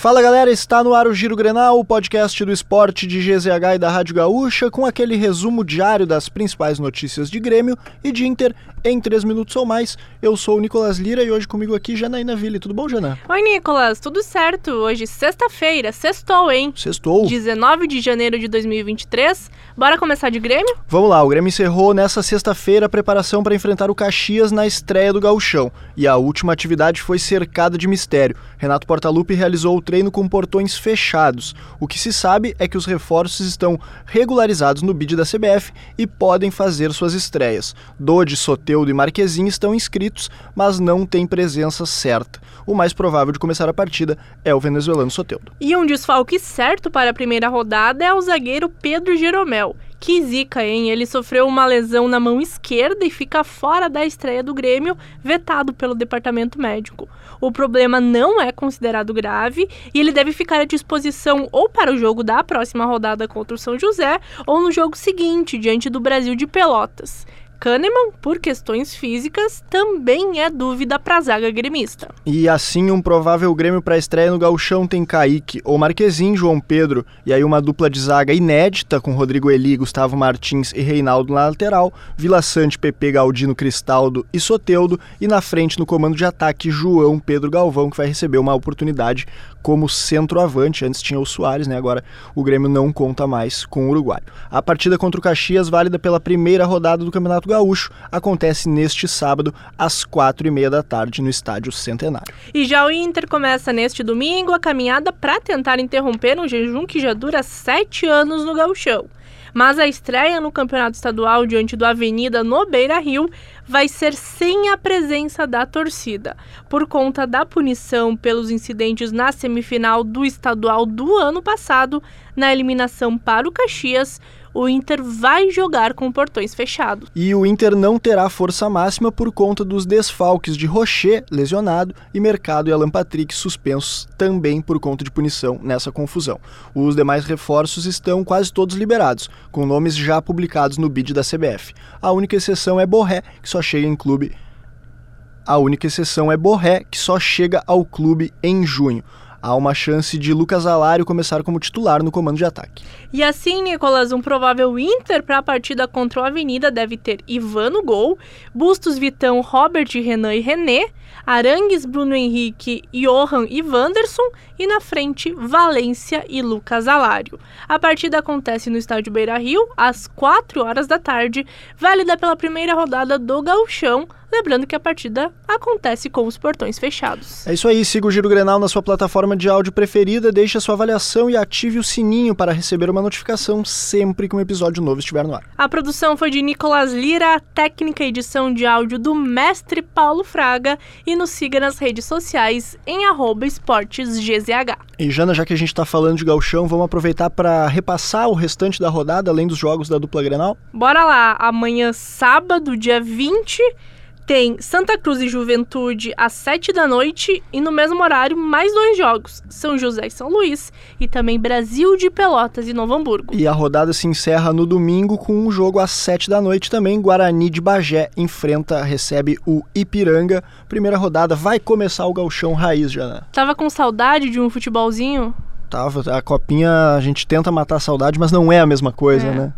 Fala galera, está no ar o Giro Grenal, o podcast do esporte de GZH e da Rádio Gaúcha, com aquele resumo diário das principais notícias de Grêmio e de Inter em 3 minutos ou mais. Eu sou o Nicolas Lira e hoje comigo aqui Janaína Ville. Tudo bom, Jana? Oi, Nicolas, tudo certo? Hoje, sexta-feira, sextou, hein? Sextou. 19 de janeiro de 2023. Bora começar de Grêmio? Vamos lá, o Grêmio encerrou nessa sexta-feira a preparação para enfrentar o Caxias na estreia do Gauchão. E a última atividade foi cercada de mistério. Renato Portaluppi realizou o treino com portões fechados. O que se sabe é que os reforços estão regularizados no bid da CBF e podem fazer suas estreias. Dodi, Soteudo e Marquezin estão inscritos, mas não têm presença certa. O mais provável de começar a partida é o venezuelano Soteudo. E um desfalque certo para a primeira rodada é o zagueiro Pedro Jeromel. Que zica, hein? Ele sofreu uma lesão na mão esquerda e fica fora da estreia do Grêmio, vetado pelo departamento médico. O problema não é considerado grave e ele deve ficar à disposição ou para o jogo da próxima rodada contra o São José ou no jogo seguinte, diante do Brasil de Pelotas. Kahneman, por questões físicas, também é dúvida para a zaga gremista. E assim, um provável Grêmio para estreia no Gauchão tem Kaique ou Marquezin, João Pedro, e aí uma dupla de zaga inédita com Rodrigo Eli, Gustavo Martins e Reinaldo na lateral, Vila Sante, PP Galdino, Cristaldo e Soteudo, e na frente no comando de ataque João Pedro Galvão, que vai receber uma oportunidade como centroavante. Antes tinha o Soares, né? Agora o Grêmio não conta mais com o Uruguai. A partida contra o Caxias, válida pela primeira rodada do Campeonato Gaúcho acontece neste sábado, às quatro e meia da tarde, no Estádio Centenário. E já o Inter começa neste domingo a caminhada para tentar interromper um jejum que já dura sete anos no Gauchão. Mas a estreia no Campeonato Estadual diante do Avenida no Beira Rio vai ser sem a presença da torcida, por conta da punição pelos incidentes na semifinal do estadual do ano passado, na eliminação para o Caxias o Inter vai jogar com portões fechados. E o Inter não terá força máxima por conta dos desfalques de Rocher, lesionado, e Mercado e Alan Patrick suspensos também por conta de punição nessa confusão. Os demais reforços estão quase todos liberados, com nomes já publicados no bid da CBF. A única exceção é Borré, que só chega em clube. A única exceção é Borré, que só chega ao clube em junho há uma chance de Lucas Alário começar como titular no comando de ataque. E assim, Nicolas, um provável Inter para a partida contra o Avenida deve ter Ivan no gol, Bustos, Vitão, Robert, Renan e René, Arangues, Bruno Henrique, Johan e Wanderson e na frente Valência e Lucas Alário. A partida acontece no estádio Beira Rio às 4 horas da tarde, válida pela primeira rodada do Gauchão Lembrando que a partida acontece com os portões fechados. É isso aí, siga o Giro Grenal na sua plataforma de áudio preferida, deixe a sua avaliação e ative o sininho para receber uma notificação sempre que um episódio novo estiver no ar. A produção foi de Nicolas Lira, a técnica e edição de áudio do mestre Paulo Fraga e nos siga nas redes sociais em esportesgzh. E Jana, já que a gente está falando de galchão, vamos aproveitar para repassar o restante da rodada, além dos jogos da dupla Grenal? Bora lá, amanhã sábado, dia 20 tem Santa Cruz e Juventude às 7 da noite e no mesmo horário mais dois jogos, São José e São Luís e também Brasil de Pelotas e Novo Hamburgo. E a rodada se encerra no domingo com um jogo às 7 da noite também, Guarani de Bagé enfrenta, recebe o Ipiranga. Primeira rodada vai começar o galchão raiz, Jana. Tava com saudade de um futebolzinho? Tava, a copinha a gente tenta matar a saudade, mas não é a mesma coisa, é. né?